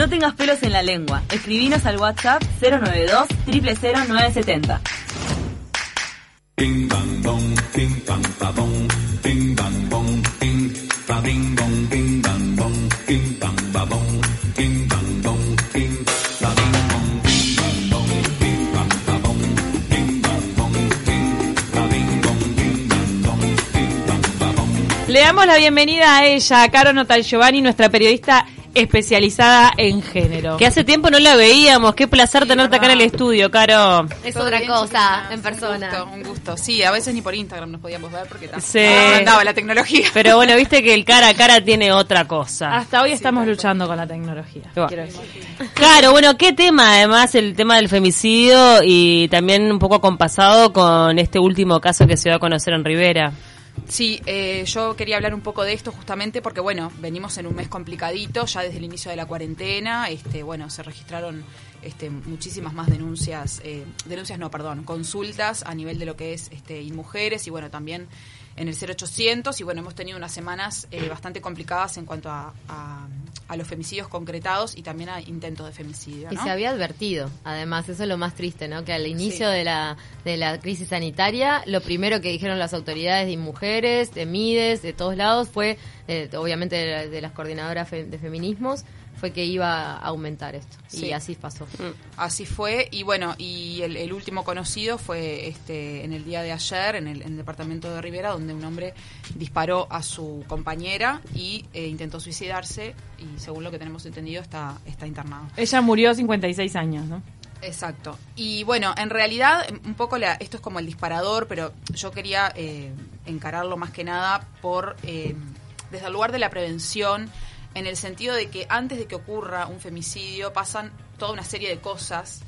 No tengas pelos en la lengua. Escribinos al WhatsApp 092 000970. Le damos la bienvenida a ella, a Caro Notal Giovanni, nuestra periodista especializada en género. Que hace tiempo no la veíamos, qué placer tenerte acá en el estudio, Caro. Es Todo otra bien, cosa en persona. Un gusto, un gusto. Sí, a veces ni por Instagram nos podíamos ver porque tampoco Sí. andaba la tecnología. Pero bueno, viste que el cara a cara tiene otra cosa. Hasta hoy estamos luchando con la tecnología. Va. quiero decir. Claro, bueno, qué tema además el tema del femicidio y también un poco acompasado con este último caso que se dio a conocer en Rivera. Sí, eh, yo quería hablar un poco de esto justamente porque, bueno, venimos en un mes complicadito, ya desde el inicio de la cuarentena, este, bueno, se registraron este, muchísimas más denuncias, eh, denuncias no, perdón, consultas a nivel de lo que es este, mujeres y, bueno, también en el 0800 y, bueno, hemos tenido unas semanas eh, bastante complicadas en cuanto a, a- a los femicidios concretados y también a intentos de femicidio, Y se había advertido, además, eso es lo más triste, ¿no? Que al inicio Sí. de, la, de la crisis sanitaria, lo primero que dijeron las autoridades de mujeres, de MIDES, de todos lados, fue, eh, obviamente de, la- de las coordinadoras fe- de feminismos, fue que iba a aumentar esto. Sí. Y así pasó. Así fue, y bueno, y el, el último conocido fue este en el día de ayer en el, en el departamento de Rivera, donde un hombre disparó a su compañera y eh, intentó suicidarse, y según lo que tenemos entendido está, está internado. Ella murió a 56 años, ¿no? Exacto. Y bueno, en realidad, un poco la, esto es como el disparador, pero yo quería eh, encararlo más que nada por eh, desde el lugar de la prevención, en el sentido de que antes de que ocurra un femicidio pasan toda una serie de cosas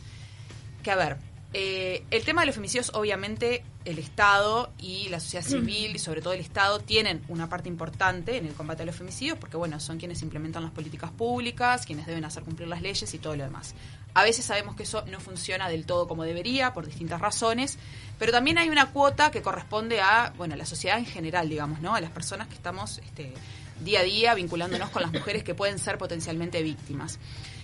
que, a ver, eh, el tema de los femicidios, obviamente, el Estado y la sociedad civil, y sobre todo el Estado, tienen una parte importante en el combate a los femicidios, porque, bueno, son quienes implementan las políticas públicas, quienes deben hacer cumplir las leyes y todo lo demás. A veces sabemos que eso no funciona del todo como debería, por distintas razones, pero también hay una cuota que corresponde a, bueno, a la sociedad en general, digamos, ¿no? A las personas que estamos este, día a día vinculándonos con las mujeres que pueden ser potencialmente víctimas.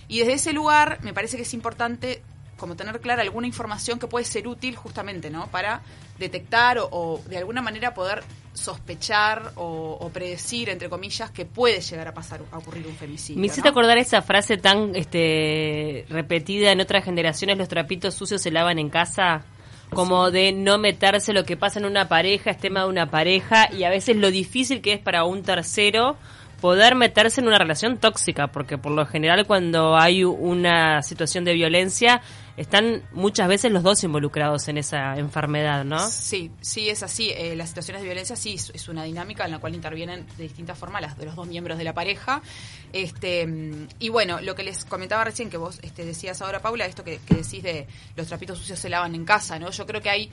Y desde ese lugar me parece que es importante como tener clara alguna información que puede ser útil justamente, ¿no? Para detectar o, o de alguna manera poder sospechar o, o predecir, entre comillas, que puede llegar a pasar, a ocurrir un femicidio. Me hiciste ¿no? acordar esa frase tan este, repetida en otras generaciones, los trapitos sucios se lavan en casa, como de no meterse lo que pasa en una pareja, es tema de una pareja, y a veces lo difícil que es para un tercero poder meterse en una relación tóxica, porque por lo general cuando hay una situación de violencia, están muchas veces los dos involucrados en esa enfermedad, ¿no? Sí, sí, es así. Eh, las situaciones de violencia sí es, una dinámica en la cual intervienen de distintas formas las de los dos miembros de la pareja. Este mm, y bueno, lo que les comentaba recién que vos este, decías ahora, Paula, esto que, que decís de los trapitos sucios se lavan en casa, ¿no? Yo creo que hay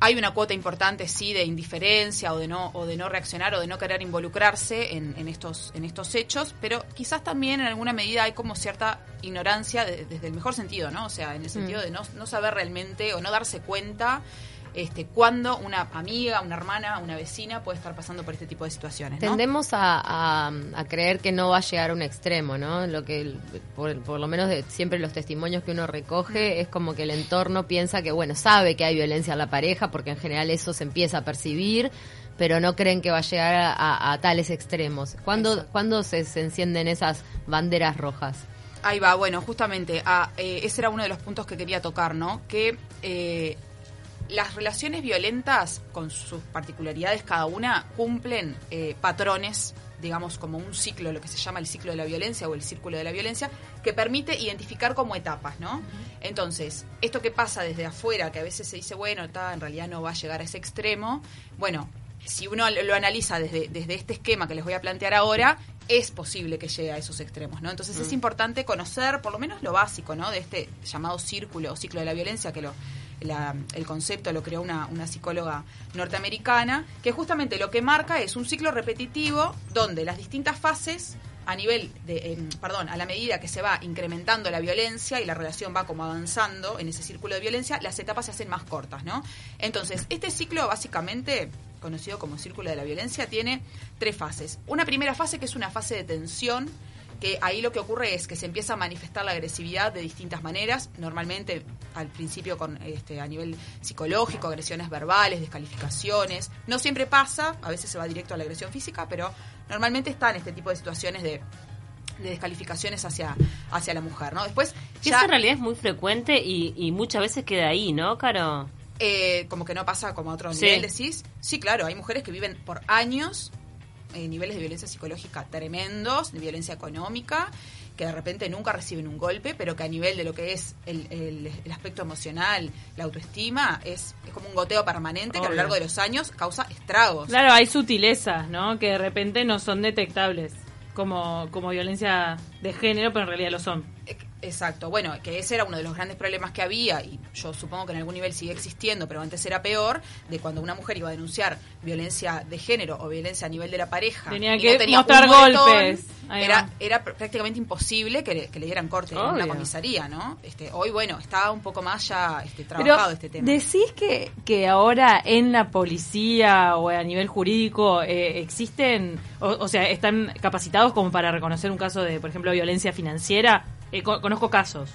hay una cuota importante sí de indiferencia o de no o de no reaccionar o de no querer involucrarse en, en estos en estos hechos pero quizás también en alguna medida hay como cierta ignorancia de- desde el mejor sentido no o sea en el sentido de no, no saber realmente o no darse cuenta este cuándo una amiga una hermana una vecina puede estar pasando por este tipo de situaciones ¿no? Tendemos a, a- a creer que no va a llegar a un extremo, ¿no? Lo que, por, por lo menos de siempre los testimonios que uno recoge, es como que el entorno piensa que, bueno, sabe que hay violencia en la pareja, porque en general eso se empieza a percibir, pero no creen que va a llegar a, a- a tales extremos. ¿Cuándo. ¿cuándo se, se encienden esas banderas rojas? Ahí va, bueno, justamente, ah, eh, ese era uno de los puntos que quería tocar, ¿no? Que eh, las relaciones violentas, con sus particularidades cada una, cumplen eh, patrones, digamos, como un ciclo, lo que se llama el ciclo de la violencia o el círculo de la violencia, que permite identificar como etapas, ¿no? Entonces, esto que pasa desde afuera, que a veces se dice, bueno, en realidad no va a llegar a ese extremo, bueno, si uno lo analiza desde, desde este esquema que les voy a plantear ahora, es posible que llegue a esos extremos, ¿no? Entonces es importante conocer por lo menos lo básico, ¿no? De este llamado círculo o ciclo de la violencia que lo, la- el concepto lo creó una, una psicóloga norteamericana, que justamente lo que marca es un ciclo repetitivo donde las distintas fases a nivel de, em, perdón, a la medida que se va incrementando la violencia y la relación va como avanzando en ese círculo de violencia, las etapas se hacen más cortas, ¿no? Entonces, este ciclo básicamente, conocido como círculo de la violencia, tiene tres fases. Una primera fase que es una fase de tensión, que ahí lo que ocurre es que se empieza a manifestar la agresividad de distintas maneras, normalmente al principio con este a nivel psicológico, agresiones verbales, descalificaciones. No siempre pasa, a veces se va directo a la agresión física, pero normalmente están este tipo de situaciones de de descalificaciones hacia, hacia la mujer, ¿no? Después, ya, en realidad es muy frecuente y, y muchas veces queda ahí, ¿no, Caro? eh, como que no pasa como a otro Sí. nivel, decís. Sí, claro, hay mujeres que viven por años eh, niveles de violencia psicológica tremendos, de violencia económica, que de repente nunca reciben un golpe, pero que a nivel de lo que es el, el- el aspecto emocional, la autoestima, es, es como un goteo permanente que a lo largo de los años causa estragos. Claro, hay sutilezas, ¿no? Que de repente no son detectables como, como violencia de género, pero en realidad lo son. Exacto, bueno, que ese era uno de los grandes problemas que había y yo supongo que en algún nivel sigue existiendo, pero antes era peor, de cuando una mujer iba a denunciar violencia de género o violencia a nivel de la pareja. Tenía que no tenía mostrar moretón, golpes. Era, era pr- prácticamente imposible que le, que le dieran corte en una comisaría, ¿no? Este, hoy, bueno, está un poco más ya este, Pero trabajado este tema. decís que, que ahora en la policía o a nivel jurídico eh, existen, o, o sea, están capacitados como para reconocer un caso de, por ejemplo, violencia financiera. Eh, co- conozco casos.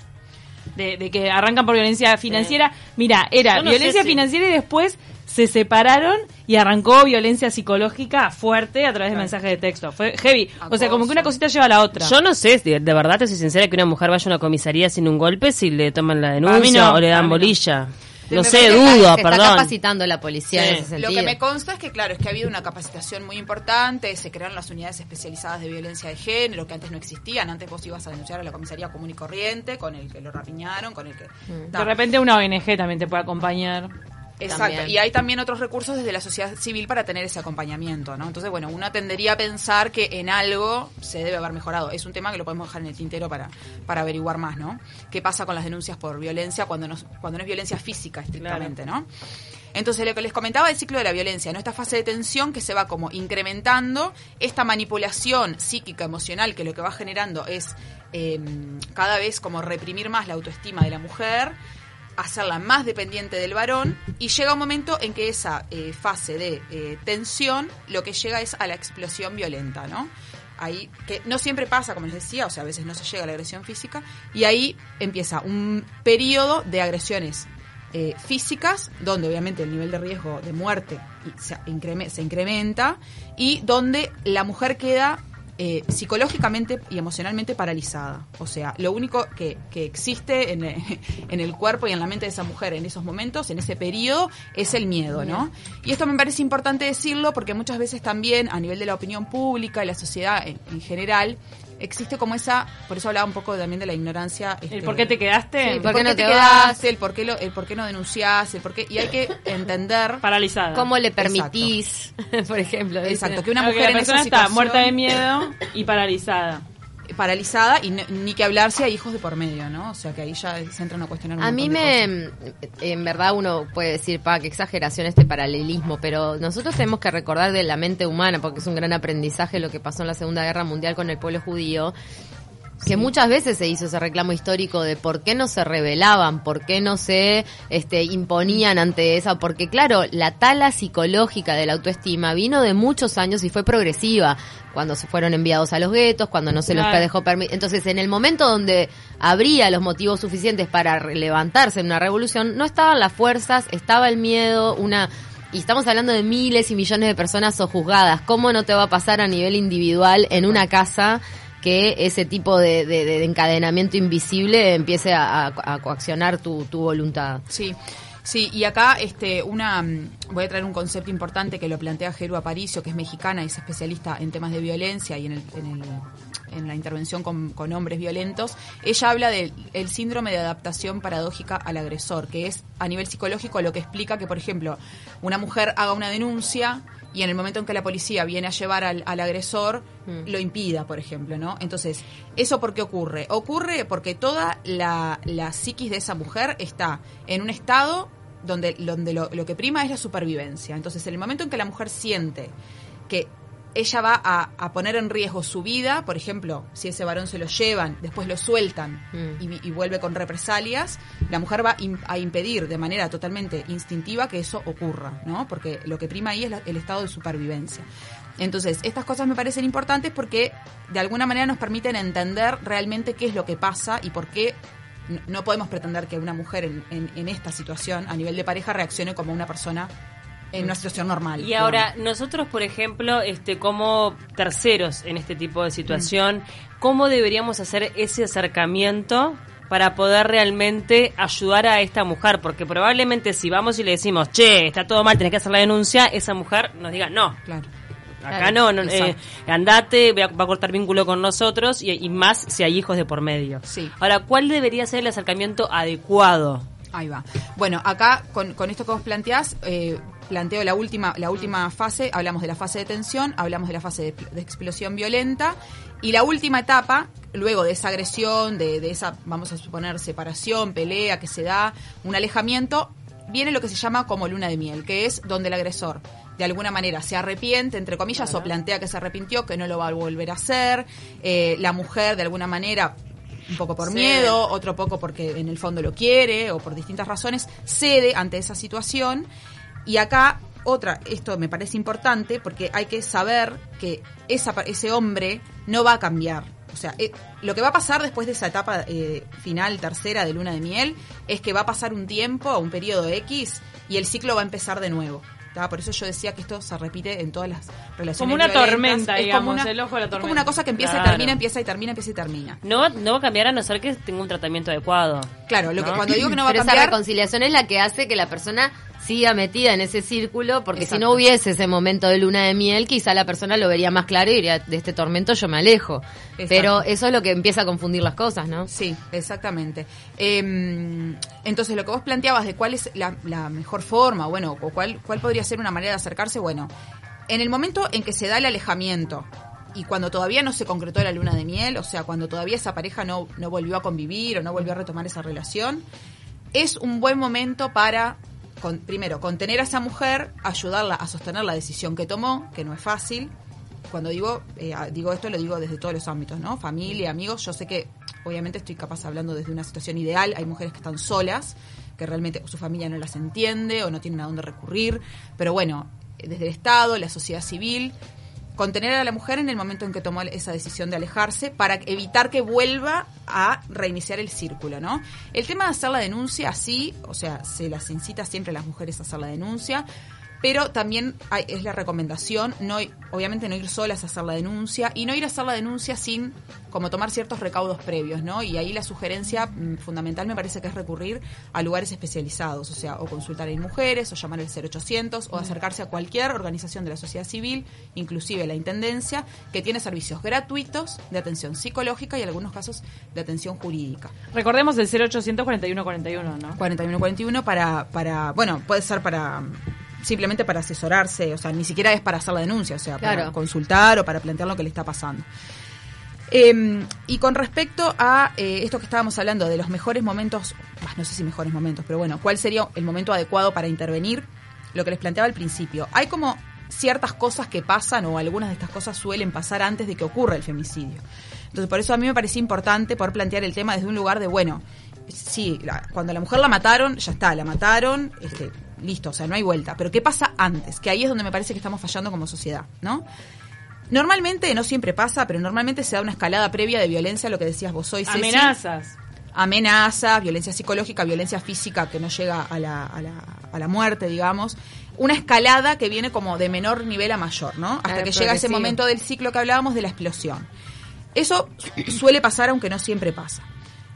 De, de que arrancan por violencia financiera. Mira, era no violencia si- financiera y después se separaron y arrancó violencia psicológica fuerte a través de mensajes de texto. Fue heavy. O sea, como que una cosita lleva a la otra. Yo no sé, de, de verdad te soy sincera, que una mujer vaya a una comisaría sin un golpe si le toman la denuncia no, o le dan no. No me sé, dudo, Se está perdón. capacitando la policía Sí. en ese Lo sentido. que me consta es que, claro, es que ha habido una capacitación muy importante, se crearon las unidades especializadas de violencia de género, que antes no existían, antes vos ibas a denunciar a la comisaría común y corriente, con el que lo rapiñaron, con el que... Ta. De repente una ONG también te puede acompañar. Exacto, También. y hay también otros recursos desde la sociedad civil para tener ese acompañamiento, ¿no? Entonces, bueno, uno tendería a pensar que en algo se debe haber mejorado. Es un tema que lo podemos dejar en el tintero para, para averiguar más, ¿no? ¿Qué pasa con las denuncias por violencia cuando no, cuando no es violencia física estrictamente, ¿no? Entonces, lo que les comentaba del ciclo de la violencia, ¿no? Esta fase de tensión que se va como incrementando, esta manipulación psíquica, emocional, que lo que va generando es eh, cada vez como reprimir más la autoestima de la mujer, hacerla más dependiente del varón, y llega un momento en que esa eh, fase de eh, tensión lo que llega es a la explosión violenta, ¿no? Ahí, que no siempre pasa, como les decía, o sea, a veces no se llega a la agresión física, y ahí empieza un periodo de agresiones eh, físicas, donde obviamente el nivel de riesgo de muerte se, se incrementa y donde la mujer queda eh, psicológicamente y emocionalmente paralizada. O sea, lo único que, que existe en, el- en el cuerpo y en la mente de esa mujer en esos momentos, en ese periodo, es el miedo, ¿no? Y esto me parece importante decirlo porque muchas veces también a nivel de la opinión pública y la sociedad en, en general, existe como esa, por eso hablaba un poco también de la ignorancia. ¿El este, por qué te quedaste? Sí, el ¿Por qué qué no te te quedaste, el por qué, lo- el por qué no denunciás, el por qué, y hay que entender Paralizada. ¿Cómo le permitís, por ejemplo? exacto que una mujer en esa persona está muerta de miedo y paralizada. Paralizada y no- ni que hablar si hay hijos de por medio, ¿no? O sea que ahí ya se entra a cuestionar un A mí de me, cosas. en verdad uno puede decir, pa, qué exageración este paralelismo, pero nosotros tenemos que recordar de la mente humana, porque es un gran aprendizaje lo que pasó en la Segunda Guerra Mundial con el pueblo judío, que muchas veces se hizo ese reclamo histórico de por qué no se rebelaban, por qué no se este, imponían ante esa, porque claro, la tala psicológica de la autoestima vino de muchos años y fue progresiva, cuando se fueron enviados a los guetos, cuando no se Claro. dejó permitir. Entonces, en el momento donde habría los motivos suficientes para levantarse en una revolución, no estaban las fuerzas, estaba el miedo, una... Y estamos hablando de miles y millones de personas sojuzgadas. ¿Cómo no te va a pasar a nivel individual en una casa que ese tipo de, de- de encadenamiento invisible empiece a coaccionar tu, tu voluntad? Sí. Sí, y acá este una mm, voy a traer un concepto importante que lo plantea Jeru Aparicio, que es mexicana y es especialista en temas de violencia y en, el, en, el- en la intervención con, con hombres violentos. Ella habla del el síndrome de adaptación paradójica al agresor, que es a nivel psicológico lo que explica que, por ejemplo, una mujer haga una denuncia y en el momento en que la policía viene a llevar al, al agresor, lo impida, por ejemplo, ¿no? Entonces, ¿eso por qué ocurre? Ocurre porque toda la, la psiquis de esa mujer está en un estado donde, donde lo, lo que prima es la supervivencia. Entonces, en el momento en que la mujer siente que ella va a, a poner en riesgo su vida, por ejemplo, si ese varón se lo llevan, después lo sueltan Mm. y, y vuelve con represalias, la mujer va a impedir de manera totalmente instintiva que eso ocurra, ¿no? Porque lo que prima ahí es la- el estado de supervivencia. Entonces, estas cosas me parecen importantes porque de alguna manera nos permiten entender realmente qué es lo que pasa y por qué no, no podemos pretender que una mujer en, en- en esta situación, a nivel de pareja, reaccione como una persona en una situación normal. Y ahora, nosotros, por ejemplo, este, como terceros en este tipo de situación, ¿cómo deberíamos hacer ese acercamiento para poder realmente ayudar a esta mujer? Porque probablemente si vamos y le decimos, che, está todo mal, tenés que hacer la denuncia, esa mujer nos diga, no, Claro. acá Claro, no, no eh, andate, va a, va a cortar vínculo con nosotros y, y más si hay hijos de por medio. Sí. Ahora, ¿cuál debería ser el acercamiento adecuado? Ahí va. Bueno, acá con, con esto que vos planteás, eh, planteo la última, la última fase, hablamos de la fase de tensión, hablamos de la fase de, de explosión violenta. Y la última etapa, luego de esa agresión, de, de esa, vamos a suponer, separación, pelea que se da, un alejamiento, viene lo que se llama como luna de miel, que es donde el agresor de alguna manera se arrepiente, entre comillas, o plantea que se arrepintió, que no lo va a volver a hacer, eh, la mujer de alguna manera un poco por miedo, otro poco porque en el fondo lo quiere o por distintas razones, cede ante esa situación. Y acá, otra, esto me parece importante porque hay que saber que esa, ese hombre no va a cambiar. O sea, eh, lo que va a pasar después de esa etapa eh, final, tercera de luna de miel, es que va a pasar un tiempo, un periodo X, y el ciclo va a empezar de nuevo. ¿Tá? Por eso yo decía que esto se repite en todas las relaciones. Como una violentas. tormenta, Es digamos, como una, el ojo de la es como tormenta. una cosa que empieza Claro. y termina, empieza y termina, empieza y termina. No, va- no va a cambiar a no ser que tenga un tratamiento adecuado. Claro, lo que cuando digo que no va a Pero esa cambiar, reconciliación es la que hace que la persona siga metida en ese círculo, porque si no hubiese ese momento de luna de miel, quizá la persona lo vería más claro y diría, de este tormento yo me alejo. Exacto. Pero eso es lo que empieza a confundir las cosas, ¿no? Sí, exactamente. Eh, entonces, lo que vos planteabas de cuál es la, la mejor forma, bueno, o cuál, cuál podría ser una manera de acercarse, bueno, en el momento en que se da el alejamiento y cuando todavía no se concretó la luna de miel, o sea, cuando todavía esa pareja no, no volvió a convivir o no volvió a retomar esa relación, es un buen momento para, con- primero, contener a esa mujer, ayudarla a sostener la decisión que tomó, que no es fácil. Cuando digo, eh, digo esto, lo digo desde todos los ámbitos, ¿no? Familia, amigos. Yo sé que, obviamente, estoy capaz hablando desde una situación ideal. Hay mujeres que están solas, que realmente su familia no las entiende o no tienen a dónde recurrir. Pero bueno, desde el Estado, la sociedad civil, contener a la mujer en el momento en que tomó esa decisión de alejarse para evitar que vuelva a reiniciar el círculo, ¿no? El tema de hacer la denuncia, sí, o sea, se las incita siempre a las mujeres a hacer la denuncia, pero también hay- es la recomendación, no, obviamente no ir solas a hacer la denuncia y no ir a hacer la denuncia sin como tomar ciertos recaudos previos, ¿no? Y ahí la sugerencia mm, fundamental me parece que es recurrir a lugares especializados, o sea, o consultar en mujeres, o llamar al 0800, o acercarse a cualquier organización de la sociedad civil, inclusive la Intendencia, que tiene servicios gratuitos de atención psicológica y en algunos casos de atención jurídica. Recordemos el 0800 41 41, ¿no? 4141 para, para, bueno, puede ser para simplemente para asesorarse, o sea, ni siquiera es para hacer la denuncia, o sea, para consultar o para plantear lo que le está pasando. Eh, y con respecto a eh, esto que estábamos hablando de los mejores momentos, bah, no sé si mejores momentos, pero bueno, ¿cuál sería el momento adecuado para intervenir? Lo que les planteaba al principio. Hay como ciertas cosas que pasan o algunas de estas cosas suelen pasar antes de que ocurra el femicidio. Entonces, por eso a mí me parecía importante poder plantear el tema desde un lugar de, bueno, sí, la- cuando a la mujer la mataron, ya está, la mataron, este, listo, o sea, no hay vuelta. Pero ¿qué pasa antes? Que ahí es donde me parece que estamos fallando como sociedad, ¿no? Normalmente, no siempre pasa, pero normalmente se da una escalada previa de violencia, lo que decías vos hoy, Ceci. Amenazas. Amenazas, violencia psicológica, violencia física que no llega a la, a la, a la muerte, digamos. Una escalada que viene como de menor nivel a mayor, ¿no? Hasta Claro, que llega ese momento del ciclo que hablábamos de la explosión. Eso suele pasar, aunque no siempre pasa.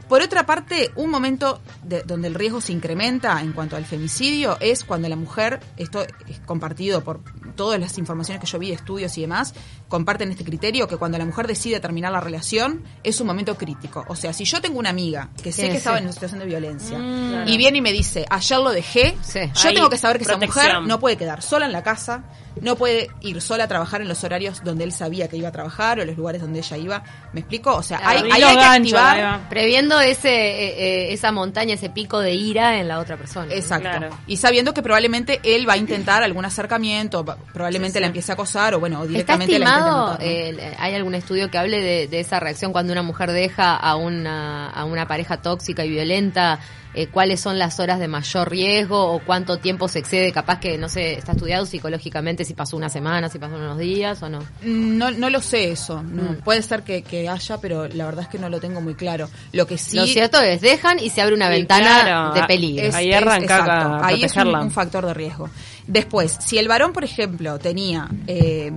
Por otra parte, un momento de- donde el riesgo se incrementa en cuanto al femicidio es cuando la mujer, esto es compartido por todas las informaciones que yo vi, estudios y demás, comparten este criterio que cuando la mujer decide terminar la relación es un momento crítico. O sea, si yo tengo una amiga que sé que estaba en una situación de violencia Mm, y viene y me dice, ayer lo dejé, Sí. yo Ahí, tengo que saber que esa mujer no puede quedar sola en la casa, no puede ir sola a trabajar en los horarios donde él sabía que iba a trabajar o los lugares donde ella iba. ¿Me explico? O sea, hay, que activar... Previendo ese, eh, eh, esa montaña, ese pico de ira en la otra persona. Exacto. Claro. Y sabiendo que probablemente él va a intentar algún acercamiento, probablemente la empiece a acosar o bueno, o ¿Está directamente la intente estimado, matar, ¿no? eh, hay algún estudio que hable de, de esa reacción cuando una mujer deja a una, a una pareja tóxica y violenta? Eh, ¿Cuáles son las horas de mayor riesgo o cuánto tiempo se excede? Capaz que, no sé, está estudiado psicológicamente si pasó una semana, si pasó unos días o no. No, no lo sé eso. no. Mm. Puede ser que, que haya, pero la verdad es que no lo tengo muy claro. Lo que sí Lo cierto es, dejan y se abre una Sí, ventana claro. de peligro. es, Ahí es- arranca exacto. a Ahí es un, un factor de riesgo. Después, si el varón, por ejemplo, tenía eh,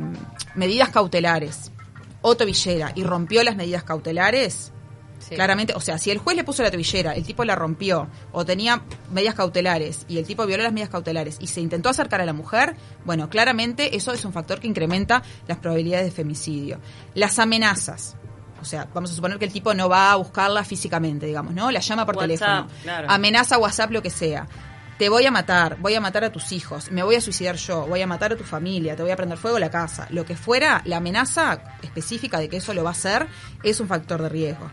medidas cautelares o tobillera y rompió las medidas cautelares, Sí. claramente, o sea, si el juez le puso la tobillera, el tipo la rompió o tenía medidas cautelares y el tipo violó las medidas cautelares y se intentó acercar a la mujer, bueno, claramente eso es un factor que incrementa las probabilidades de femicidio. Las amenazas. O sea, vamos a suponer que el tipo no va a buscarla físicamente, digamos, ¿no? La llama por WhatsApp, teléfono. claro. Amenaza WhatsApp, lo que sea. Te voy a matar, voy a matar a tus hijos, me voy a suicidar yo, voy a matar a tu familia, te voy a prender fuego la casa. Lo que fuera, la amenaza específica de que eso lo va a hacer es un factor de riesgo.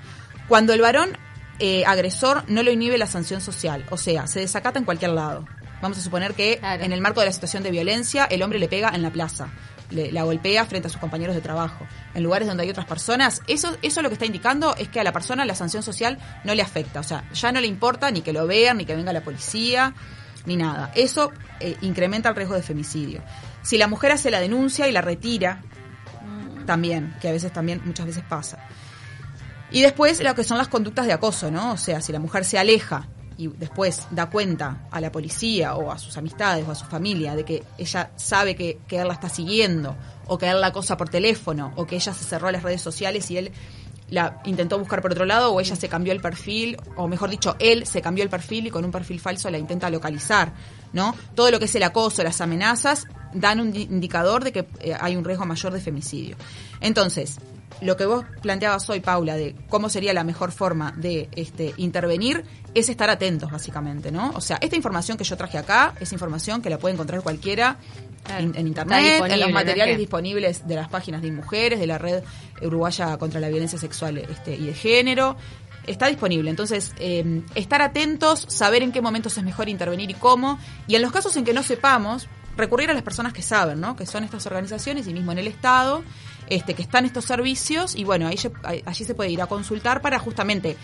Cuando el varón eh, agresor no lo inhibe la sanción social, o sea, se desacata en cualquier lado. Vamos a suponer que Claro. en el marco de la situación de violencia, el hombre le pega en la plaza, le, la golpea frente a sus compañeros de trabajo, en lugares donde hay otras personas. Eso, eso lo que está indicando es que a la persona la sanción social no le afecta, o sea, ya no le importa ni que lo vean, ni que venga la policía, ni nada. Eso eh, incrementa el riesgo de femicidio. Si la mujer hace la denuncia y la retira, también, que a veces también, muchas veces pasa. Y después lo que son las conductas de acoso, ¿no? O sea, si la mujer se aleja y después da cuenta a la policía o a sus amistades o a su familia de que ella sabe que, él la está siguiendo o que él la acosa por teléfono o que ella se cerró las redes sociales y él la intentó buscar por otro lado o ella se cambió el perfil o mejor dicho él se cambió el perfil y con un perfil falso la intenta localizar no todo lo que es el acoso las amenazas dan un di- indicador de que eh, hay un riesgo mayor de femicidio entonces lo que vos planteabas hoy, Paula, de cómo sería la mejor forma de este, intervenir, es estar atentos, básicamente, ¿no? O sea, esta información que yo traje acá es información que la puede encontrar cualquiera Claro. en, internet, en los materiales disponibles de las páginas de mujeres, de la red uruguaya contra la violencia sexual este, y de género. Está disponible, entonces eh, estar atentos, saber en qué momentos es mejor intervenir y cómo, y en los casos en que no sepamos, recurrir a las personas que saben, ¿no? Que son estas organizaciones y mismo en el Estado, este, que están estos servicios y bueno, ahí- allí se puede ir a consultar para justamente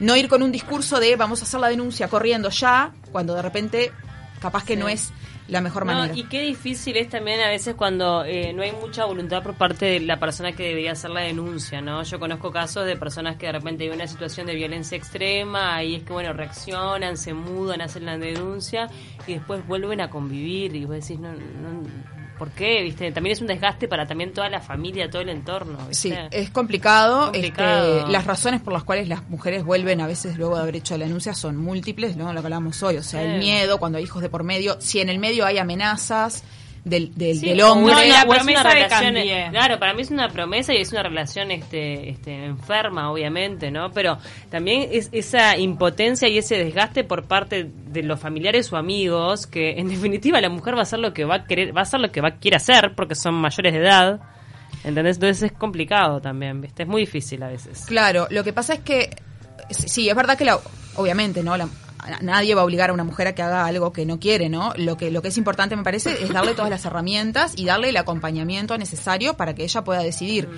no ir con un discurso de vamos a hacer la denuncia corriendo ya, cuando de repente capaz que no es la mejor No, manera. y qué difícil es también a veces cuando eh, no hay mucha voluntad por parte de la persona que debería hacer la denuncia, ¿no? Yo conozco casos de personas que de repente hay una situación de violencia extrema y es que, bueno, reaccionan, se mudan, hacen la denuncia y después vuelven a convivir y vos decís, no, no, ¿por qué? ¿Viste? También es un desgaste para también toda la familia, todo el entorno, Sí, es complicado. Complicado. este, las razones por las cuales las mujeres vuelven a veces luego de haber hecho la denuncia son múltiples, ¿no? Lo que hablamos hoy. O sea, el miedo, cuando hay hijos de por medio, si en el medio hay amenazas del, del, Sí, del hombre. No, la promesa de cambie. Claro, para mí es una promesa y es una relación este, este, enferma, obviamente, ¿no? Pero también es esa impotencia y ese desgaste por parte de los familiares o amigos que, en definitiva, la mujer va a hacer lo que va a querer, va a hacer lo que va a quiere hacer porque son mayores de edad. ¿Entendés? Entonces es complicado también, ¿viste? Es muy difícil a veces. Claro, lo que pasa es que, sí, es verdad que la, obviamente, ¿no? La- nadie va a obligar a una mujer a que haga algo que no quiere, ¿no? Lo que, lo que es importante, me parece, es darle todas las herramientas y darle el acompañamiento necesario para que ella pueda decidir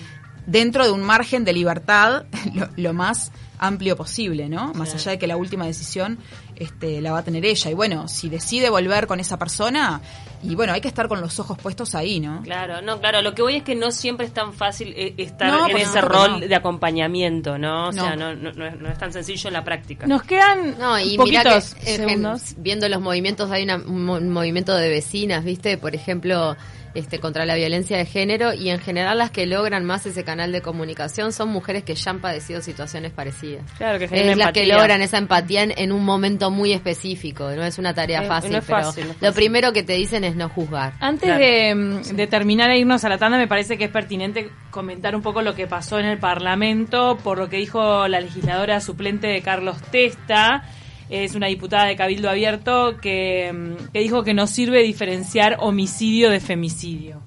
dentro de un margen de libertad lo, lo más amplio posible, ¿no? Más allá de que la última decisión este, la va a tener ella. Y bueno, si decide volver con esa persona, y bueno, hay que estar con los ojos puestos ahí, ¿no? Claro, no, claro, lo que voy es que no siempre es tan fácil eh, estar No, en ese que rol no. de acompañamiento, ¿no? O No. sea, no, no, no es, no es tan sencillo en la práctica. Nos quedan No, y que poquitos eh, segundos. en- viendo los movimientos, hay una- un movimiento de vecinas, ¿viste? Por ejemplo, este contra la violencia de género y en general las que logran más ese canal de comunicación son mujeres que ya han padecido situaciones parecidas. Claro, que es las que empatía. logran esa empatía en, en un momento muy específico, no es una tarea Eh, fácil, no es pero fácil, no es lo fácil. primero que te dicen es no juzgar. Antes Claro. de, de terminar e irnos a la tanda, me parece que es pertinente comentar un poco lo que pasó en el Parlamento, por lo que dijo la legisladora suplente de Carlos Testa, es una diputada de Cabildo Abierto, que, mm, que dijo que no sirve diferenciar homicidio de femicidio.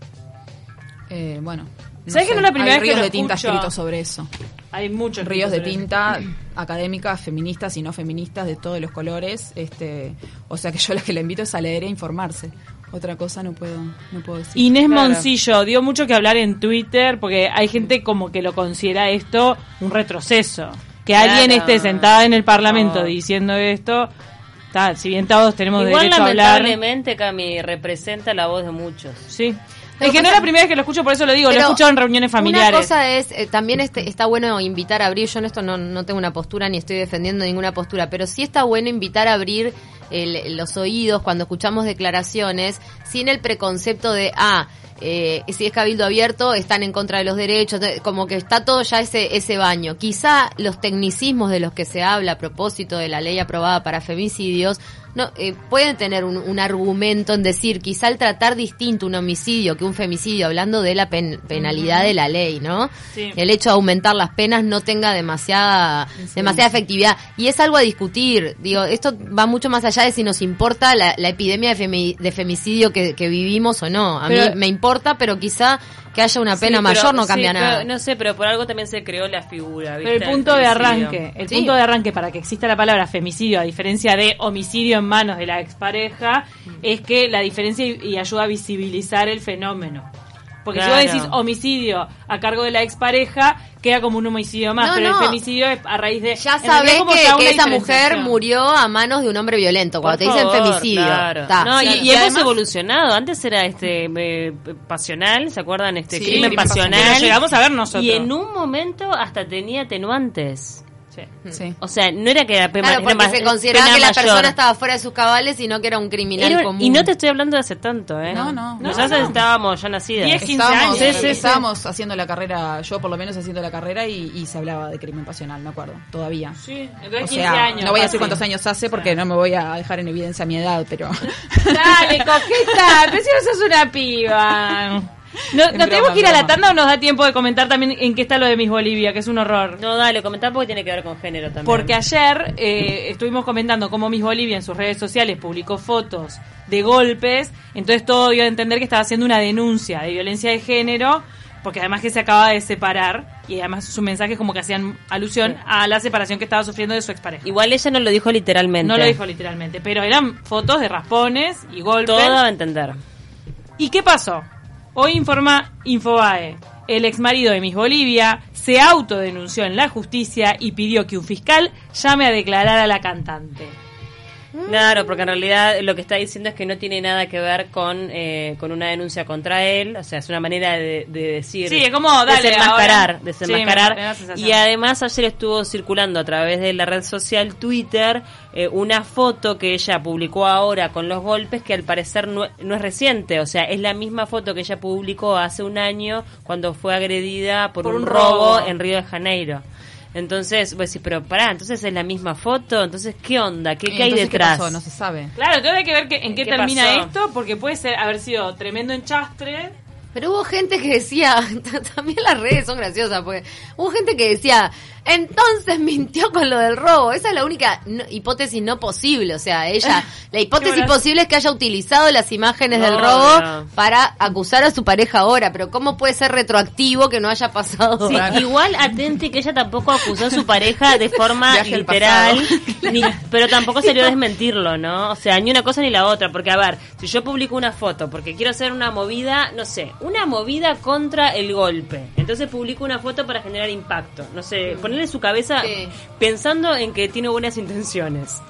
Eh, bueno. ¿Sabes que no es la primera hay vez que ríos lo de tinta escucho? escritos sobre eso. Hay muchos ríos de tinta académicas, feministas y no feministas de todos los colores. Este, o sea que yo la que le invito es a leer e informarse. otra cosa no puedo, no puedo decir. Inés Claro. Moncillo dio mucho que hablar en Twitter porque hay gente como que lo considera esto un retroceso. Que Claro. alguien esté sentada en el Parlamento No. diciendo esto, ta, si bien todos tenemos Igual derecho a hablar. lamentablemente Cami representa la voz de muchos. Sí. Es que no es la primera vez que lo escucho, por eso lo digo, lo he escuchado en reuniones familiares. Una cosa es, eh, también este, está bueno invitar a abrir, yo en esto no, no tengo una postura ni estoy defendiendo ninguna postura, pero sí está bueno invitar a abrir el- los oídos cuando escuchamos declaraciones sin el preconcepto de, ah, eh, si es cabildo abierto, están en contra de los derechos, de- como que está todo ya ese, ese baño. Quizá los tecnicismos de los que se habla a propósito de la ley aprobada para femicidios no eh, pueden tener un, un argumento en decir, quizá al tratar distinto un homicidio que un femicidio, hablando de la pen- penalidad de la ley, ¿no? Sí. El hecho de aumentar las penas no tenga demasiada, demasiada efectividad. Y es algo a discutir. Digo, esto va mucho más allá de si nos importa la, la epidemia de, femi- de femicidio que, que vivimos o no. A Pero- mí me importa, pero quizá que haya una pena Sí, mayor pero- no sí, cambia pero nada. no sé, pero por algo también se creó la figura. Pero el punto de arranque, el Sí. punto de arranque para que exista la palabra femicidio, a diferencia de homicidio en manos de la expareja, es que la diferencia y, y ayuda a visibilizar el fenómeno. Porque Claro. si vos decís homicidio a cargo de la expareja, queda como un homicidio más, No, pero no. el femicidio es a raíz de... Ya sabés que, que esa mujer murió a manos de un hombre violento. Cuando Por te dicen favor, femicidio. claro. ta. No, y, y Y hemos además- evolucionado. Antes era este eh, pasional, ¿se acuerdan? Este Sí, crimen crimen pasional. pasional. Llegamos a ver nosotros. Y en un momento hasta tenía atenuantes. Sí. Sí. O sea, no era que era pena Claro, porque era más- se consideraba que la mayor. persona estaba fuera de sus cabales, sino que era un criminal Era- común. y no te estoy hablando de hace tanto, ¿eh? No, no. Nosotros No, no. estábamos ya nacidas. Diez, 15 Estábamos, años. Sí, sí, sí. estábamos haciendo la carrera, yo por lo menos haciendo la carrera y, y se hablaba de crimen pasional, me acuerdo, todavía. Sí, entonces O 15 sea, años. no voy a decir cuántos años hace porque no me voy a dejar en evidencia mi edad, pero... Dale, coqueta, pensé que sos una piba. No, En ¿Nos tenemos que ir a la tanda o nos da tiempo de comentar también en qué está lo de Miss Bolivia, que es un horror? No, dale, comentar porque tiene que ver con género también. Porque ayer eh, estuvimos comentando cómo Miss Bolivia en sus redes sociales publicó fotos de golpes, entonces todo dio a entender que estaba haciendo una denuncia de violencia de género, porque además que se acaba de separar y además sus mensajes como que hacían alusión a la separación que estaba sufriendo de su expareja. Igual ella no lo dijo literalmente. No lo dijo literalmente, pero eran fotos de raspones y golpes. Todo a entender. ¿Y qué pasó? Hoy informa Infobae. El ex marido de Miss Bolivia se autodenunció en la justicia y pidió que un fiscal llame a declarar a la cantante. Claro, porque en realidad lo que está diciendo es que no tiene nada que ver con, eh, con una denuncia contra él, o sea, es una manera de, de decir... Sí, es como, dale, Desenmascarar, ahora. desenmascarar. Sí, me y además ayer estuvo circulando a través de la red social Twitter eh, una foto que ella publicó ahora con los golpes que al parecer no, no es reciente, o sea, es la misma foto que ella publicó hace un año cuando fue agredida por, un robo robo. en Río de Janeiro. Entonces, vos decís, pero pará, entonces es la misma foto, entonces, ¿qué onda? ¿Qué, qué hay detrás? pasó? No se sabe. Claro, entonces hay que ver que- en qué, ¿Qué termina pasó? esto, porque puede ser haber sido tremendo enchastre. Pero hubo gente que decía, también las redes son graciosas, porque hubo gente que decía, entonces mintió con lo del robo. Esa es la única no- hipótesis no posible. O sea, ella, la hipótesis posible es que haya utilizado las imágenes del robo no. para acusar a su pareja ahora. Pero ¿cómo puede ser retroactivo que no haya pasado? Sí, igual atente que ella tampoco acusó a su pareja de forma literal, ni- pero tampoco salió a desmentirlo, ¿no? O sea, ni una cosa ni la otra, porque a ver, si yo publico una foto porque quiero hacer una movida, no sé, una movida contra el golpe, entonces publico una foto para generar impacto, no sé, su cabeza Sí. pensando en que tiene buenas intenciones.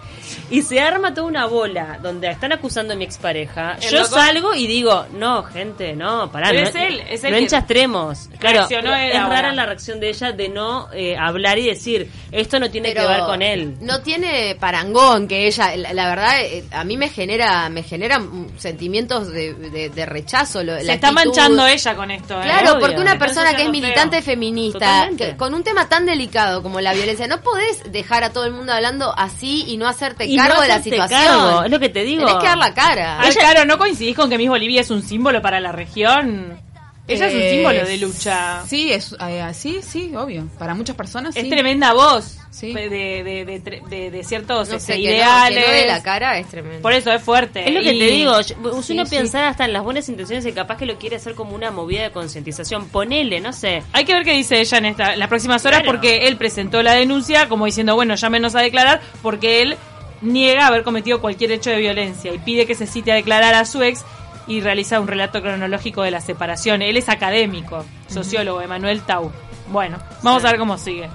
Y se arma toda una bola donde están acusando a mi expareja. El Yo loco- salgo y digo, no, gente, no, pará. Pero no, es él, es él no enchastremos. Claro, es ahora. rara la reacción de ella de no eh, hablar y decir, esto no tiene Pero que ver con él. No tiene parangón que ella, la, la verdad, eh, a mí me genera, me genera mm, sentimientos de, de- de rechazo. lo- Se la está actitud. manchando ella con esto. ¿eh? Claro, Obvio. porque una persona que es militante feo. feminista, que- con un tema tan delicado como la violencia, no podés dejar a todo el mundo hablando así y no hacerte Y cargo no de la situación. cargo, es lo que te digo. Tenés que dar la cara. Ay, claro, ¿no coincidís con que Miss Bolivia es un símbolo para la región? Ella es un símbolo de lucha. Sí, es, eh, sí, sí, obvio. Para muchas personas Es sí. tremenda voz Sí. de, de, de, de- de- de ciertos no sé, que no, ideales. que no de la cara es tremendo. Por eso es fuerte. Es lo que Y- te digo, yo- uno Sí, sí. pensar hasta en las buenas intenciones y capaz que lo quiere hacer como una movida de concientización. Ponele, no sé. Hay que ver qué dice ella en, esta, las próximas horas Claro. porque él presentó la denuncia como diciendo, bueno, llámenos a declarar porque él niega haber cometido cualquier hecho de violencia y pide que se cite a declarar a su ex y realiza un relato cronológico de la separación. Él es académico, sociólogo, Emanuel Tau. Bueno, vamos a ver cómo sigue.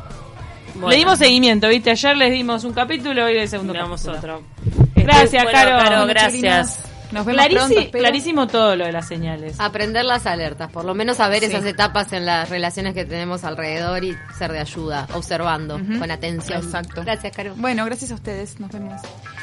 Bueno. Le dimos seguimiento, ¿viste? Ayer les dimos un capítulo, hoy el segundo Damos capítulo. otro. Gracias, Bueno, Caro. Caro, gracias. Nos vemos Clarísi- pronto, espero. clarísimo todo lo de las señales. Aprender las alertas, por lo menos saber Sí. esas etapas en las relaciones que tenemos alrededor y ser de ayuda, observando con atención. Exacto. Gracias, Caro. Bueno, gracias a ustedes. Nos vemos.